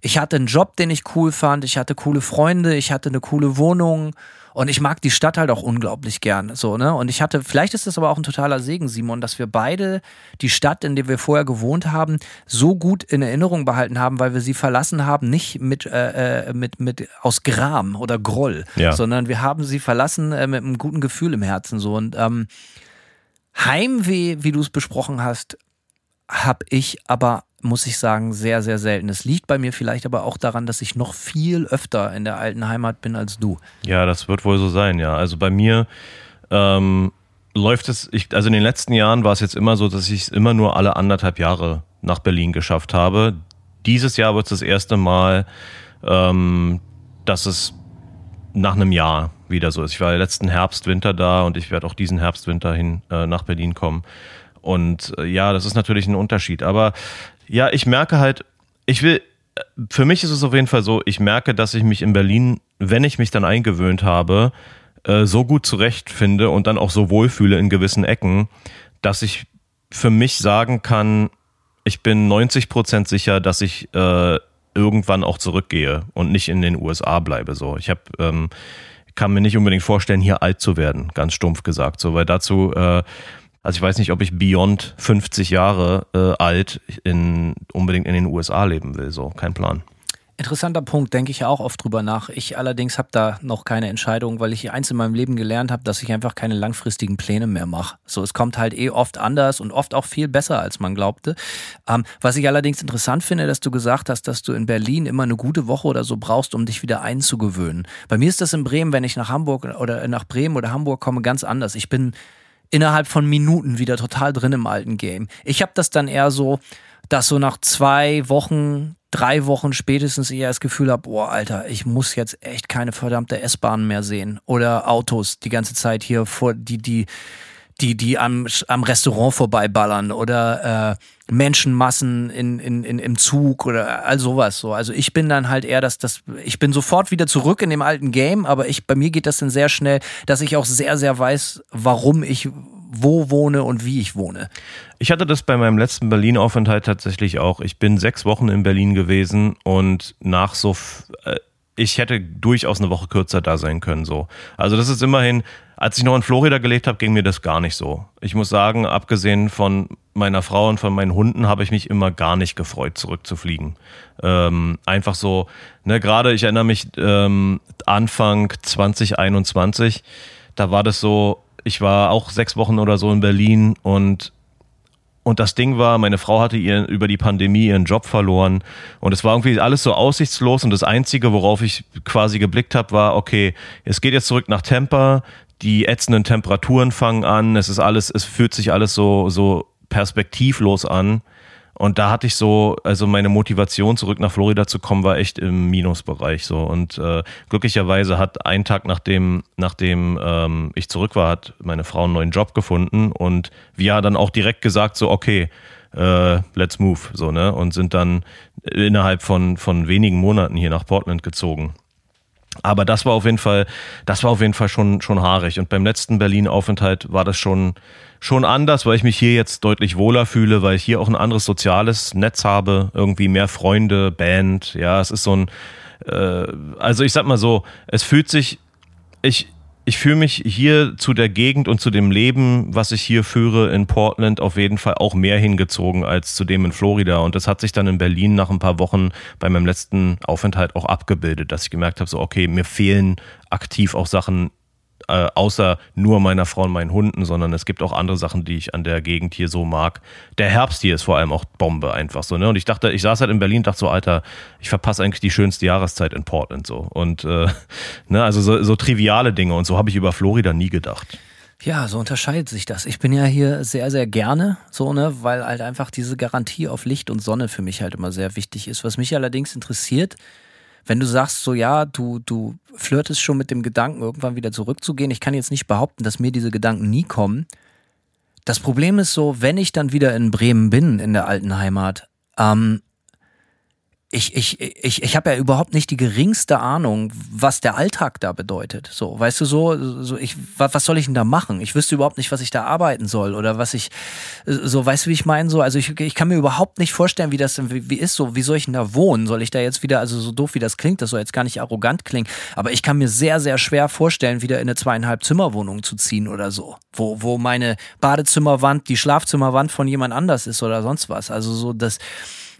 ich hatte einen Job, den ich cool fand, ich hatte coole Freunde, ich hatte eine coole Wohnung und ich mag die Stadt halt auch unglaublich gern. So, ne? Und ich hatte, vielleicht ist das aber auch ein totaler Segen, Simon, dass wir beide die Stadt, in der wir vorher gewohnt haben, so gut in Erinnerung behalten haben, weil wir sie verlassen haben, nicht mit, äh, äh mit, mit aus Gram oder Groll, ja. sondern wir haben sie verlassen äh, mit einem guten Gefühl im Herzen. So. Und ähm, Heimweh, wie du es besprochen hast, habe ich aber, muss ich sagen, sehr, sehr selten. Es liegt bei mir vielleicht aber auch daran, dass ich noch viel öfter in der alten Heimat bin als du. Ja, das wird wohl so sein, ja. Also bei mir ähm, läuft es, ich, also in den letzten Jahren war es jetzt immer so, dass ich es immer nur alle anderthalb Jahre nach Berlin geschafft habe. Dieses Jahr wird es das erste Mal, ähm, dass es nach einem Jahr wieder so ist. Ich war letzten Herbst, Winter da und ich werde auch diesen Herbst, Winter hin äh, nach Berlin kommen. Und äh, ja, das ist natürlich ein Unterschied. Aber ja, ich merke halt, ich will, für mich ist es auf jeden Fall so, ich merke, dass ich mich in Berlin, wenn ich mich dann eingewöhnt habe, äh, so gut zurechtfinde und dann auch so wohlfühle in gewissen Ecken, dass ich für mich sagen kann, ich bin 90 Prozent sicher, dass ich äh, irgendwann auch zurückgehe und nicht in den USA bleibe. So, ich habe ähm, kann mir nicht unbedingt vorstellen, hier alt zu werden, ganz stumpf gesagt. So, weil dazu, äh, also ich weiß nicht, ob ich beyond 50 Jahre äh, alt in, unbedingt in den USA leben will. So, kein Plan. Interessanter Punkt, denke ich auch oft drüber nach. Ich allerdings habe da noch keine Entscheidung, weil ich eins in meinem Leben gelernt habe, dass ich einfach keine langfristigen Pläne mehr mache. So, es kommt halt eh oft anders und oft auch viel besser, als man glaubte. Ähm, was ich allerdings interessant finde, dass du gesagt hast, dass du in Berlin immer eine gute Woche oder so brauchst, um dich wieder einzugewöhnen. Bei mir ist das in Bremen, wenn ich nach Hamburg oder nach Bremen oder Hamburg komme, ganz anders. Ich bin innerhalb von Minuten wieder total drin im alten Game. Ich habe das dann eher so, dass so nach zwei Wochen drei Wochen spätestens eher das Gefühl habe, boah, Alter, ich muss jetzt echt keine verdammte S-Bahn mehr sehen oder Autos die ganze Zeit hier vor, die, die, die, die am, am Restaurant vorbeiballern oder äh, Menschenmassen in, in, in, im Zug oder all sowas. So. Also ich bin dann halt eher, dass das, ich bin sofort wieder zurück in dem alten Game, aber ich, bei mir geht das dann sehr schnell, dass ich auch sehr, sehr weiß, warum ich wo wohne und wie ich wohne. Ich hatte das bei meinem letzten Berlin-Aufenthalt tatsächlich auch. Ich bin sechs Wochen in Berlin gewesen und nach so, äh, ich hätte durchaus eine Woche kürzer da sein können. So, also das ist immerhin. Als ich noch in Florida gelebt habe, ging mir das gar nicht so. Ich muss sagen, abgesehen von meiner Frau und von meinen Hunden, habe ich mich immer gar nicht gefreut, zurückzufliegen. Ähm, einfach so, ne, gerade ich erinnere mich ähm, Anfang 2021, da war das so, ich war auch sechs Wochen oder so in Berlin und und das Ding war, meine Frau hatte ihr über die Pandemie ihren Job verloren und es war irgendwie alles so aussichtslos und das Einzige, worauf ich quasi geblickt habe, war, okay, es geht jetzt zurück nach Tampa, die ätzenden Temperaturen fangen an, es ist alles, es fühlt sich alles so, so perspektivlos an und da hatte ich so, also meine Motivation zurück nach Florida zu kommen, war echt im Minusbereich so. Und äh, glücklicherweise hat einen Tag nachdem, nachdem ähm, ich zurück war, hat meine Frau einen neuen Job gefunden und wir haben dann auch direkt gesagt so, okay, äh, let's move, so ne, und sind dann innerhalb von von wenigen Monaten hier nach Portland gezogen. Aber das war auf jeden Fall, das war auf jeden Fall schon, schon haarig. Und beim letzten Berlin-Aufenthalt war das schon, schon anders, weil ich mich hier jetzt deutlich wohler fühle, weil ich hier auch ein anderes soziales Netz habe, irgendwie mehr Freunde, Band. Ja, es ist so ein, äh, also ich sag mal so, es fühlt sich, ich, ich fühle mich hier zu der Gegend und zu dem Leben, was ich hier führe in Portland, auf jeden Fall auch mehr hingezogen als zu dem in Florida. Und das hat sich dann in Berlin nach ein paar Wochen bei meinem letzten Aufenthalt auch abgebildet, dass ich gemerkt habe, so, okay, mir fehlen aktiv auch Sachen äh, außer nur meiner Frau und meinen Hunden, sondern es gibt auch andere Sachen, die ich an der Gegend hier so mag. Der Herbst hier ist vor allem auch Bombe einfach so, ne? Und ich dachte, ich saß halt in Berlin und dachte so, Alter, ich verpasse eigentlich die schönste Jahreszeit in Portland so. Und äh, (laughs) ne, also so, so triviale Dinge und so habe ich über Florida nie gedacht. Ja, so unterscheidet sich das. Ich bin ja hier sehr, sehr gerne, so, ne, weil halt einfach diese Garantie auf Licht und Sonne für mich halt immer sehr wichtig ist. Was mich allerdings interessiert, wenn du sagst, so ja, du, du flirtest schon mit dem Gedanken, irgendwann wieder zurückzugehen, ich kann jetzt nicht behaupten, dass mir diese Gedanken nie kommen. Das Problem ist so, wenn ich dann wieder in Bremen bin, in der alten Heimat, ähm, ich, ich, ich, ich habe ja überhaupt nicht die geringste Ahnung, was der Alltag da bedeutet. So, weißt du, so, so ich, was soll ich denn da machen? Ich wüsste überhaupt nicht, was ich da arbeiten soll oder was ich, so, weißt du, wie ich meine? So, also ich, ich kann mir überhaupt nicht vorstellen, wie das wie, wie ist so, wie soll ich denn da wohnen? Soll ich da jetzt wieder, also so doof wie das klingt, das soll jetzt gar nicht arrogant klingen, aber ich kann mir sehr, sehr schwer vorstellen, wieder in eine zweieinhalb Zimmerwohnung zu ziehen oder so, wo, wo meine Badezimmerwand, die Schlafzimmerwand von jemand anders ist oder sonst was. Also so, das,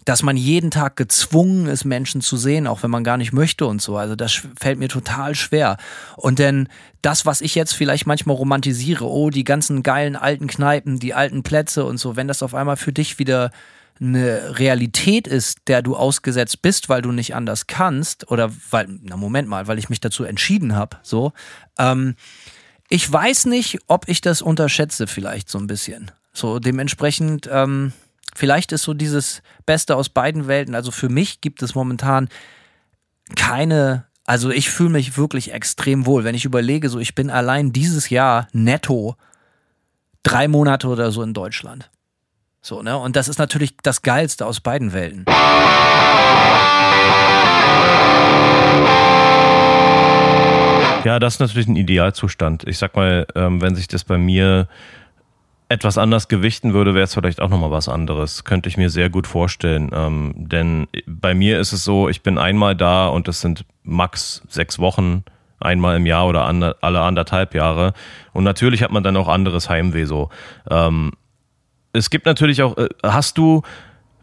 dass man jeden Tag gezwungen ist, Menschen zu sehen, auch wenn man gar nicht möchte und so. Also das fällt mir total schwer. Und denn das, was ich jetzt vielleicht manchmal romantisiere, oh, die ganzen geilen alten Kneipen, die alten Plätze und so, wenn das auf einmal für dich wieder eine Realität ist, der du ausgesetzt bist, weil du nicht anders kannst oder weil, na Moment mal, weil ich mich dazu entschieden habe, so. Ähm, ich weiß nicht, ob ich das unterschätze vielleicht so ein bisschen. So dementsprechend, ähm, vielleicht ist so dieses Beste aus beiden Welten. Also für mich gibt es momentan keine, also ich fühle mich wirklich extrem wohl, wenn ich überlege, so ich bin allein dieses Jahr netto drei Monate oder so in Deutschland. So, ne? Und das ist natürlich das Geilste aus beiden Welten. Ja, das ist natürlich ein Idealzustand. Ich sag mal, ähm, wenn sich das bei mir etwas anders gewichten würde, wäre es vielleicht auch nochmal was anderes. Könnte ich mir sehr gut vorstellen. Ähm, denn bei mir ist es so, ich bin einmal da und das sind max sechs Wochen. einmal im Jahr oder ander, alle anderthalb Jahre. Und natürlich hat man dann auch anderes Heimweh so. Ähm, es gibt natürlich auch, äh, hast du,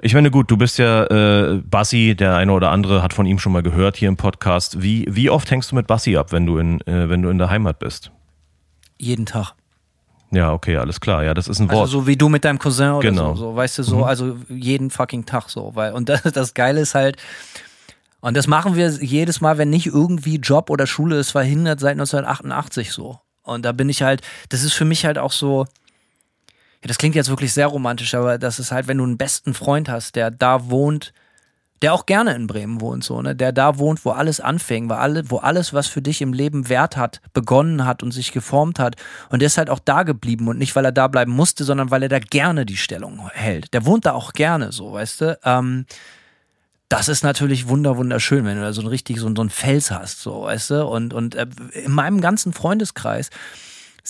ich meine, gut, du bist ja äh, Bassi, der eine oder andere hat von ihm schon mal gehört hier im Podcast. Wie, wie oft hängst du mit Bassi ab, wenn du in, äh, wenn du in der Heimat bist? Jeden Tag. Ja, okay, alles klar. Ja, das ist ein Wort. Also so wie du mit deinem Cousin oder Genau. so, so, weißt du, so, Mhm. also jeden fucking Tag so, weil, und das, das Geile ist halt, und das machen wir jedes Mal, wenn nicht irgendwie Job oder Schule ist verhindert seit 1988 so. Und da bin ich halt, das ist für mich halt auch so, ja, das klingt jetzt wirklich sehr romantisch, aber das ist halt, wenn du einen besten Freund hast, der da wohnt, der auch gerne in Bremen wohnt, so, ne, der da wohnt, wo alles anfing, wo, alle, wo alles, was für dich im Leben Wert hat, begonnen hat und sich geformt hat. Und der ist halt auch da geblieben und nicht, weil er da bleiben musste, sondern weil er da gerne die Stellung hält. Der wohnt da auch gerne, so, weißt du. Ähm, das ist natürlich wunder wunderschön, wenn du da so ein richtig so, so einen Fels hast, so, weißt du. Und, und äh, in meinem ganzen Freundeskreis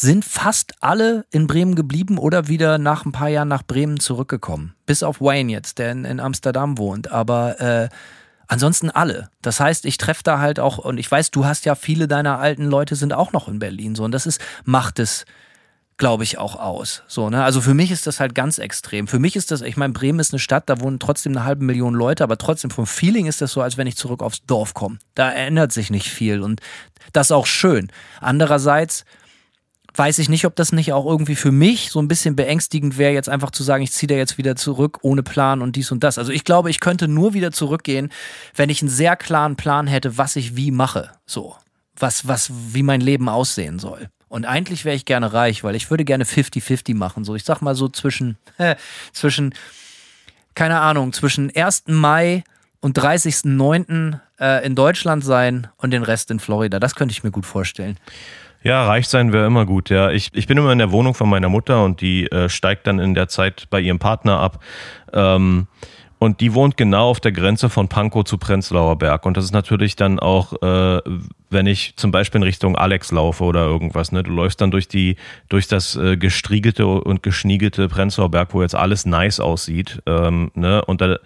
sind fast alle in Bremen geblieben oder wieder nach ein paar Jahren nach Bremen zurückgekommen. Bis auf Wayne jetzt, der in, in Amsterdam wohnt. Aber äh, ansonsten alle. Das heißt, ich treffe da halt auch, und ich weiß, du hast ja viele deiner alten Leute sind auch noch in Berlin. So, und das ist, macht es, glaube ich, auch aus. So, ne? Also für mich ist das halt ganz extrem. Für mich ist das, ich meine, Bremen ist eine Stadt, da wohnen trotzdem eine halbe Million Leute, aber trotzdem vom Feeling ist das so, als wenn ich zurück aufs Dorf komme. Da ändert sich nicht viel und das ist auch schön. Andererseits weiß ich nicht, ob das nicht auch irgendwie für mich so ein bisschen beängstigend wäre, jetzt einfach zu sagen, ich ziehe da jetzt wieder zurück ohne Plan und dies und das. Also ich glaube, ich könnte nur wieder zurückgehen, wenn ich einen sehr klaren Plan hätte, was ich wie mache. So. Was, was, wie mein Leben aussehen soll. Und eigentlich wäre ich gerne reich, weil ich würde gerne 50-50 machen. So, ich sag mal so zwischen, (laughs) zwischen, keine Ahnung, zwischen 1. Mai und 30.09. Äh, in Deutschland sein und den Rest in Florida. Das könnte ich mir gut vorstellen. Ja, reich sein wäre immer gut, ja. Ich, ich bin immer in der Wohnung von meiner Mutter und die äh, steigt dann in der Zeit bei ihrem Partner ab. Ähm, und die wohnt genau auf der Grenze von Pankow zu Prenzlauer Berg. Und das ist natürlich dann auch, äh, wenn ich zum Beispiel in Richtung Alex laufe oder irgendwas, ne? Du läufst dann durch die, durch das äh, gestriegelte und geschniegelte Prenzlauer Berg, wo jetzt alles nice aussieht. Ähm, ne? Und da,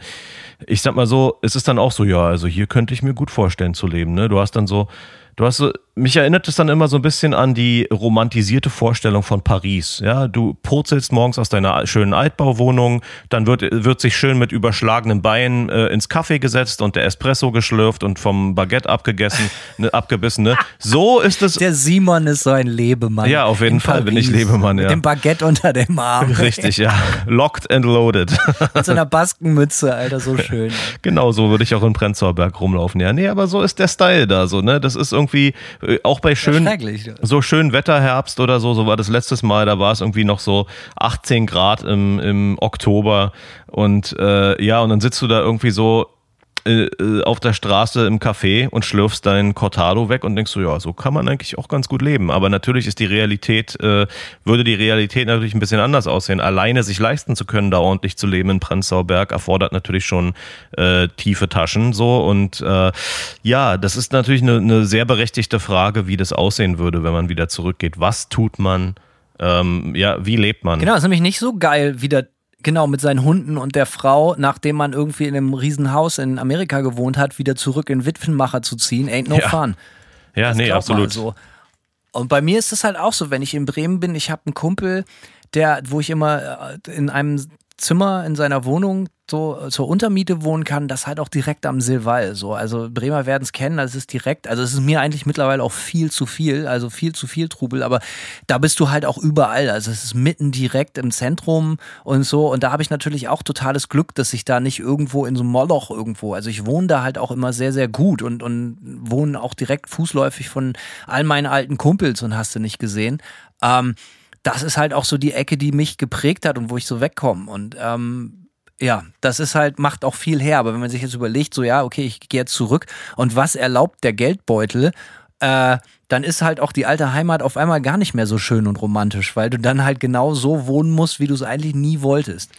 ich sag mal so, es ist dann auch so, ja, also hier könnte ich mir gut vorstellen zu leben. Ne? Du hast dann so, du hast so, mich erinnert es dann immer so ein bisschen an die romantisierte Vorstellung von Paris. Ja, du purzelst morgens aus deiner schönen Altbauwohnung, dann wird, wird sich schön mit überschlagenen Beinen äh, ins Kaffee gesetzt und der Espresso geschlürft und vom Baguette abgegessen, (laughs) ne, abgebissen. Ne? So ist es. Der Simon ist so ein Lebemann. Ja, auf jeden Fall bin ich Paris. Lebemann, Mit ja. dem Baguette unter dem Arm. (laughs) Richtig, ja. Locked and loaded. (laughs) Mit so einer Baskenmütze, Alter, so schön. Genau, so würde ich auch in Prenzlauer Berg rumlaufen. Ja, nee, aber so ist der Style da so, ne? Das ist irgendwie auch bei schön so schön Wetterherbst oder so, so war das letztes Mal, da war es irgendwie noch so 18 Grad im, im Oktober. Und äh, ja, und dann sitzt du da irgendwie so äh, äh, auf der Straße im Café und schlürfst dein Cortado weg und denkst so, ja, so kann man eigentlich auch ganz gut leben. Aber natürlich ist die Realität, äh, würde die Realität natürlich ein bisschen anders aussehen. Alleine sich leisten zu können, da ordentlich zu leben in Prenzlauer Berg, erfordert natürlich schon äh, tiefe Taschen so. Und äh, ja, das ist natürlich eine, eine sehr berechtigte Frage, wie das aussehen würde, wenn man wieder zurückgeht. Was tut man? Ähm, ja, wie lebt man? Genau, ist nämlich nicht so geil, wieder genau mit seinen Hunden und der Frau, nachdem man irgendwie in einem Riesenhaus in Amerika gewohnt hat, wieder zurück in Witwenmacher zu ziehen. Ain't no Ja. fun. Ja, Das nee, absolut. So. Und bei mir ist es halt auch so, wenn ich in Bremen bin, ich habe einen Kumpel, der, wo ich immer äh, in einem Zimmer in seiner Wohnung so zur Untermiete wohnen kann, das halt auch direkt am Silval. So. Also Bremer werden es kennen, das ist direkt, also es ist mir eigentlich mittlerweile auch viel zu viel, also viel zu viel Trubel, aber da bist du halt auch überall. Also es ist mitten direkt im Zentrum und so. Und da habe ich natürlich auch totales Glück, dass ich da nicht irgendwo in so einem Moloch irgendwo, also ich wohne da halt auch immer sehr, sehr gut und, und wohne auch direkt fußläufig von all meinen alten Kumpels und hast du nicht gesehen. Ähm, das ist halt auch so die Ecke, die mich geprägt hat und wo ich so wegkomme. Und ähm, ja, das ist halt, macht auch viel her. Aber wenn man sich jetzt überlegt, so ja, okay, ich gehe jetzt zurück und was erlaubt der Geldbeutel, äh, dann ist halt auch die alte Heimat auf einmal gar nicht mehr so schön und romantisch, weil du dann halt genau so wohnen musst, wie du es eigentlich nie wolltest.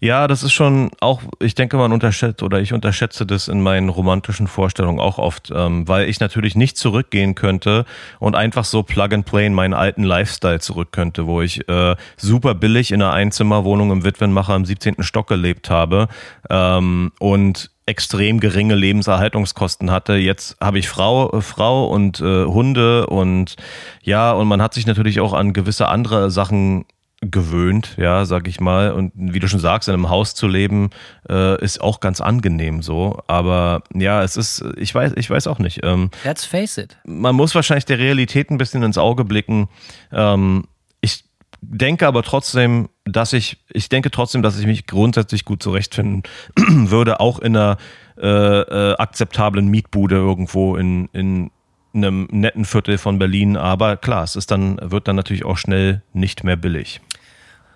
Ja, das ist schon auch, ich denke, man unterschätzt oder ich unterschätze das in meinen romantischen Vorstellungen auch oft, ähm, weil ich natürlich nicht zurückgehen könnte und einfach so Plug and Play in meinen alten Lifestyle zurück könnte, wo ich äh, super billig in einer Einzimmerwohnung im Witwenmacher im 17. Stock gelebt habe ähm, und extrem geringe Lebenserhaltungskosten hatte. Jetzt habe ich Frau, äh, Frau und äh, Hunde und ja, und man hat sich natürlich auch an gewisse andere Sachen gewöhnt, ja, sag ich mal. Und wie du schon sagst, in einem Haus zu leben, äh, ist auch ganz angenehm so. Aber ja, es ist, ich weiß, ich weiß auch nicht. Ähm, Let's face it. Man muss wahrscheinlich der Realität ein bisschen ins Auge blicken. Ähm, ich denke aber trotzdem, dass ich, ich denke trotzdem, dass ich mich grundsätzlich gut zurechtfinden (clears throat) würde, auch in einer äh, äh, akzeptablen Mietbude irgendwo in, in einem netten Viertel von Berlin. Aber klar, es ist dann, wird dann natürlich auch schnell nicht mehr billig.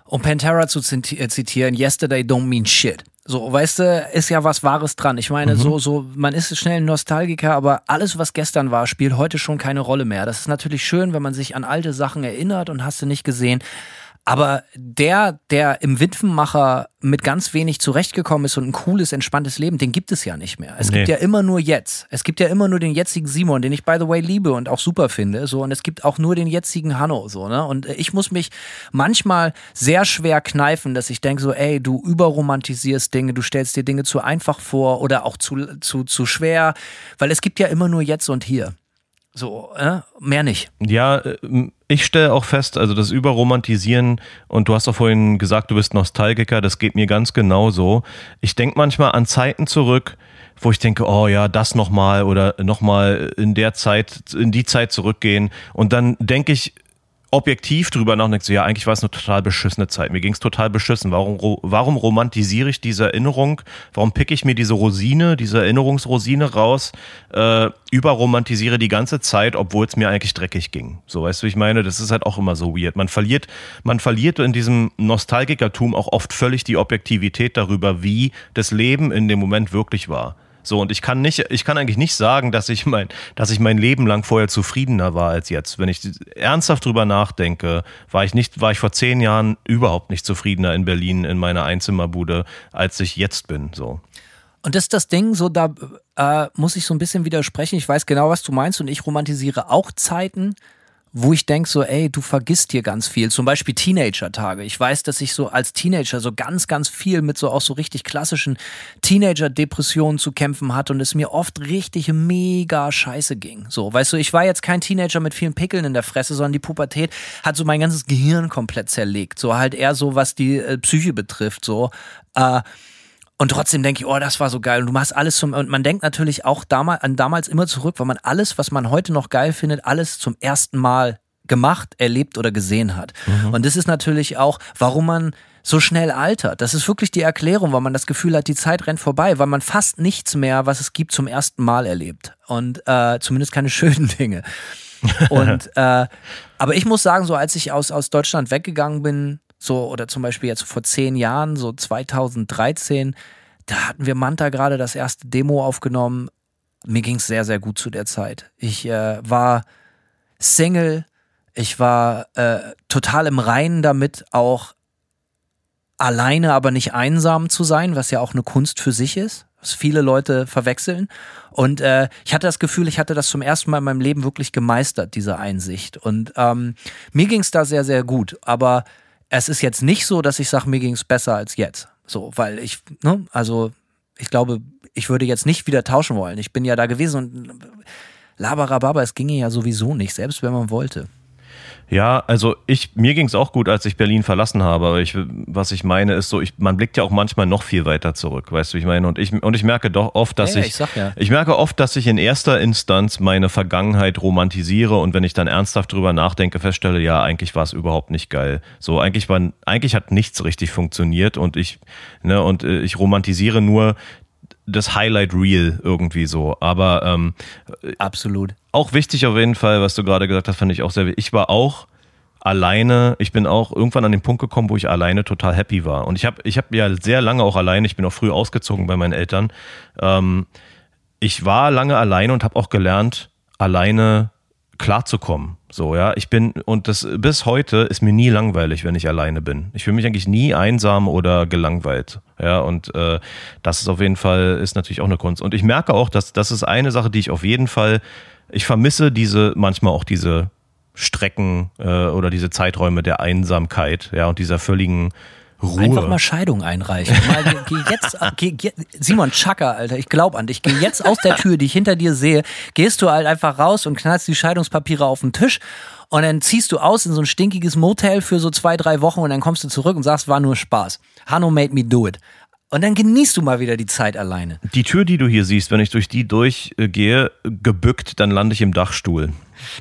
Um Pantera zu äh, zitieren, Yesterday don't mean shit. So, weißt du, ist ja was Wahres dran. Ich meine, mhm. so, so, man ist schnell ein Nostalgiker, aber alles, was gestern war, spielt heute schon keine Rolle mehr. Das ist natürlich schön, wenn man sich an alte Sachen erinnert und hast du nicht gesehen. Aber der, der im Witwenmacher mit ganz wenig zurechtgekommen ist und ein cooles, entspanntes Leben, den gibt es ja nicht mehr. Es nee. gibt ja immer nur jetzt. Es gibt ja immer nur den jetzigen Simon, den ich by the way liebe und auch super finde. So, und es gibt auch nur den jetzigen Hanno. So, ne? Und äh, ich muss mich manchmal sehr schwer kneifen, dass ich denke so, ey, du überromantisierst Dinge, du stellst dir Dinge zu einfach vor oder auch zu, zu, zu schwer, weil es gibt ja immer nur jetzt und hier. So, äh? mehr nicht. Ja, äh, ich stelle auch fest, also das Überromantisieren, und du hast auch vorhin gesagt, du bist Nostalgiker, das geht mir ganz genauso. Ich denke manchmal an Zeiten zurück, wo ich denke, oh ja, das nochmal oder nochmal in der Zeit, in die Zeit zurückgehen. Und dann denke ich objektiv drüber nach und denkst so, ja, eigentlich war es eine total beschissene Zeit. Mir ging es total beschissen. Warum, warum romantisiere ich diese Erinnerung? Warum picke ich mir diese Rosine, diese Erinnerungsrosine raus, äh, überromantisiere die ganze Zeit, obwohl es mir eigentlich dreckig ging? So, weißt du, ich meine, das ist halt auch immer so weird. Man verliert, man verliert in diesem Nostalgikertum auch oft völlig die Objektivität darüber, wie das Leben in dem Moment wirklich war. So, und ich kann nicht, ich kann eigentlich nicht sagen, dass ich mein, dass ich mein Leben lang vorher zufriedener war als jetzt. Wenn ich ernsthaft drüber nachdenke, war ich nicht, war ich vor zehn Jahren überhaupt nicht zufriedener in Berlin in meiner Einzimmerbude, als ich jetzt bin, so. Und das ist das Ding, so da äh, muss ich so ein bisschen widersprechen. Ich weiß genau, was du meinst und ich romantisiere auch Zeiten, wo ich denke so, ey, du vergisst hier ganz viel. Zum Beispiel Teenager-Tage. Ich weiß, dass ich so als Teenager so ganz, ganz viel mit so auch so richtig klassischen Teenager-Depressionen zu kämpfen hatte und es mir oft richtig mega scheiße ging. So, weißt du, ich war jetzt kein Teenager mit vielen Pickeln in der Fresse, sondern die Pubertät hat so mein ganzes Gehirn komplett zerlegt. So halt eher so, was die äh, Psyche betrifft. So, äh, und trotzdem denke ich, oh, das war so geil. Und du machst alles zum, und man denkt natürlich auch damals, an damals immer zurück, weil man alles, was man heute noch geil findet, alles zum ersten Mal gemacht, erlebt oder gesehen hat. Mhm. Und das ist natürlich auch, warum man so schnell altert. Das ist wirklich die Erklärung, weil man das Gefühl hat, die Zeit rennt vorbei, weil man fast nichts mehr, was es gibt, zum ersten Mal erlebt. Und äh, zumindest keine (laughs) schönen Dinge. Und (laughs) äh, aber ich muss sagen, so als ich aus, aus Deutschland weggegangen bin, so, oder zum Beispiel jetzt vor zehn Jahren, so 2013, da hatten wir Manta gerade das erste Demo aufgenommen. Mir ging es sehr, sehr gut zu der Zeit. Ich äh, war Single, ich war äh, total im Reinen damit, auch alleine, aber nicht einsam zu sein, was ja auch eine Kunst für sich ist, was viele Leute verwechseln. Und äh, ich hatte das Gefühl, ich hatte das zum ersten Mal in meinem Leben wirklich gemeistert, diese Einsicht. Und ähm, mir ging es da sehr, sehr gut. Aber es ist jetzt nicht so, dass ich sage, mir ging es besser als jetzt. So, weil ich, ne, also ich glaube, ich würde jetzt nicht wieder tauschen wollen. Ich bin ja da gewesen und laberababa, es ginge ja sowieso nicht, selbst wenn man wollte. Ja, also ich, mir ging es auch gut, als ich Berlin verlassen habe. Aber ich, was ich meine, ist so, ich, man blickt ja auch manchmal noch viel weiter zurück, weißt du, ich meine. Und ich, und ich merke doch oft, dass ja, ich, ich, ja. ich merke oft, dass ich in erster Instanz meine Vergangenheit romantisiere und wenn ich dann ernsthaft drüber nachdenke, feststelle, ja, eigentlich war es überhaupt nicht geil. So, eigentlich war, eigentlich hat nichts richtig funktioniert und ich, ne, und äh, ich romantisiere nur das Highlight Reel irgendwie so. Aber ähm, absolut. Auch wichtig auf jeden Fall, was du gerade gesagt hast, fand ich auch sehr wichtig. Ich war auch alleine, ich bin auch irgendwann an den Punkt gekommen, wo ich alleine total happy war. Und ich habe ich hab ja sehr lange auch alleine, ich bin auch früh ausgezogen bei meinen Eltern. Ähm, ich war lange alleine und habe auch gelernt, alleine klarzukommen. So, ja. Ich bin, und das bis heute ist mir nie langweilig, wenn ich alleine bin. Ich fühle mich eigentlich nie einsam oder gelangweilt. Ja, und äh, das ist auf jeden Fall, ist natürlich auch eine Kunst. Und ich merke auch, dass das ist eine Sache, die ich auf jeden Fall, ich vermisse diese, manchmal auch diese Strecken äh, oder diese Zeiträume der Einsamkeit, ja, und dieser völligen Ruhe. Einfach mal Scheidung einreichen. Mal, geh, jetzt, geh, geh, Simon Chaka, Alter, ich glaub an dich. Geh jetzt aus der Tür, die ich hinter dir sehe, gehst du halt einfach raus und knallst die Scheidungspapiere auf den Tisch und dann ziehst du aus in so ein stinkiges Motel für so zwei, drei Wochen und dann kommst du zurück und sagst, war nur Spaß. Hanno made me do it. Und dann genießt du mal wieder die Zeit alleine. Die Tür, die du hier siehst, wenn ich durch die durchgehe, gebückt, dann lande ich im Dachstuhl.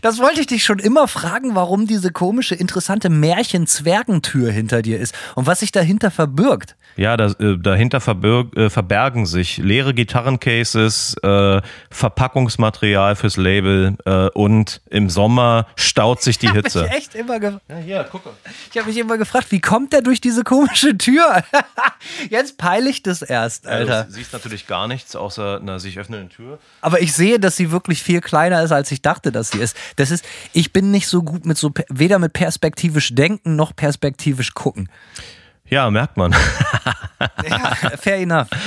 Das wollte ich dich schon immer fragen, warum diese komische, interessante Märchen-Zwergentür hinter dir ist und was sich dahinter verbirgt. Ja, da, äh, dahinter verbirg, äh, verbergen sich leere Gitarrencases, äh, Verpackungsmaterial fürs Label äh, und im Sommer staut sich die Hitze. Ich echt immer ja, hier, gucke. Ich habe mich immer gefragt, wie kommt der durch diese komische Tür? (laughs) Jetzt peile ich das erst, Alter. Ja, du siehst natürlich gar nichts außer einer sich öffnenden Tür. Aber ich sehe, dass sie wirklich viel kleiner ist, als ich dachte, dass sie ist. Das ist, ich bin nicht so gut mit so, weder mit perspektivisch denken noch perspektivisch gucken. Ja, merkt man. (laughs) ja, fair enough. (laughs)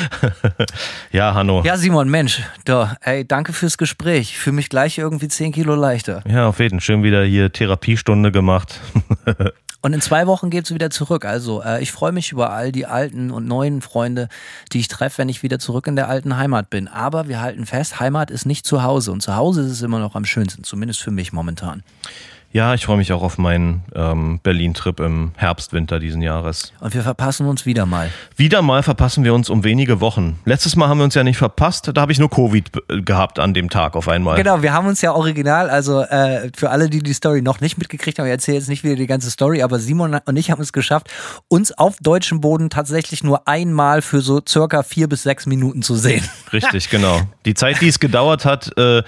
Ja, Hanno. Ja, Simon, Mensch, da, ey, danke fürs Gespräch. Ich fühle mich gleich irgendwie 10 Kilo leichter. Ja, auf jeden Fall. Schön wieder hier Therapiestunde gemacht. (laughs) Und in zwei Wochen geht's wieder zurück. Also äh, ich freue mich über all die alten und neuen Freunde, die ich treffe, wenn ich wieder zurück in der alten Heimat bin. Aber wir halten fest, Heimat ist nicht zu Hause. Und zu Hause ist es immer noch am schönsten, zumindest für mich momentan. Ja, ich freue mich auch auf meinen ähm, Berlin-Trip im Herbst, Winter diesen Jahres. Und wir verpassen uns wieder mal. Wieder mal verpassen wir uns um wenige Wochen. Letztes Mal haben wir uns ja nicht verpasst, da habe ich nur Covid gehabt an dem Tag auf einmal. Genau, wir haben uns ja original, also äh, für alle, die die Story noch nicht mitgekriegt haben, ich erzähle jetzt nicht wieder die ganze Story, aber Simon und ich haben es geschafft, uns auf deutschem Boden tatsächlich nur einmal für so circa vier bis sechs Minuten zu sehen. Richtig, (laughs) genau. Die Zeit, die es gedauert hat, äh,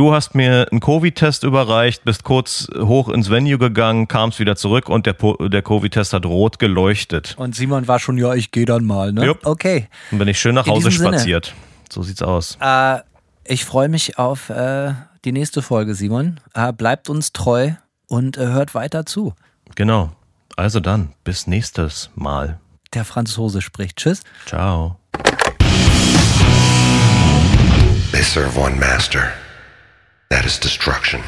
Du hast mir einen Covid-Test überreicht, bist kurz hoch ins Venue gegangen, kamst wieder zurück und der, der Covid-Test hat rot geleuchtet. Und Simon war schon, ja, ich gehe dann mal, ne? Jupp. Okay. Und bin ich schön nach In Hause diesem Sinne. spaziert. So sieht's aus. Äh, ich freue mich auf äh, die nächste Folge, Simon. Äh, bleibt uns treu und äh, hört weiter zu. Genau. Also dann, bis nächstes Mal. Der Franzose spricht. Tschüss. Ciao. They serve one master. That is destruction.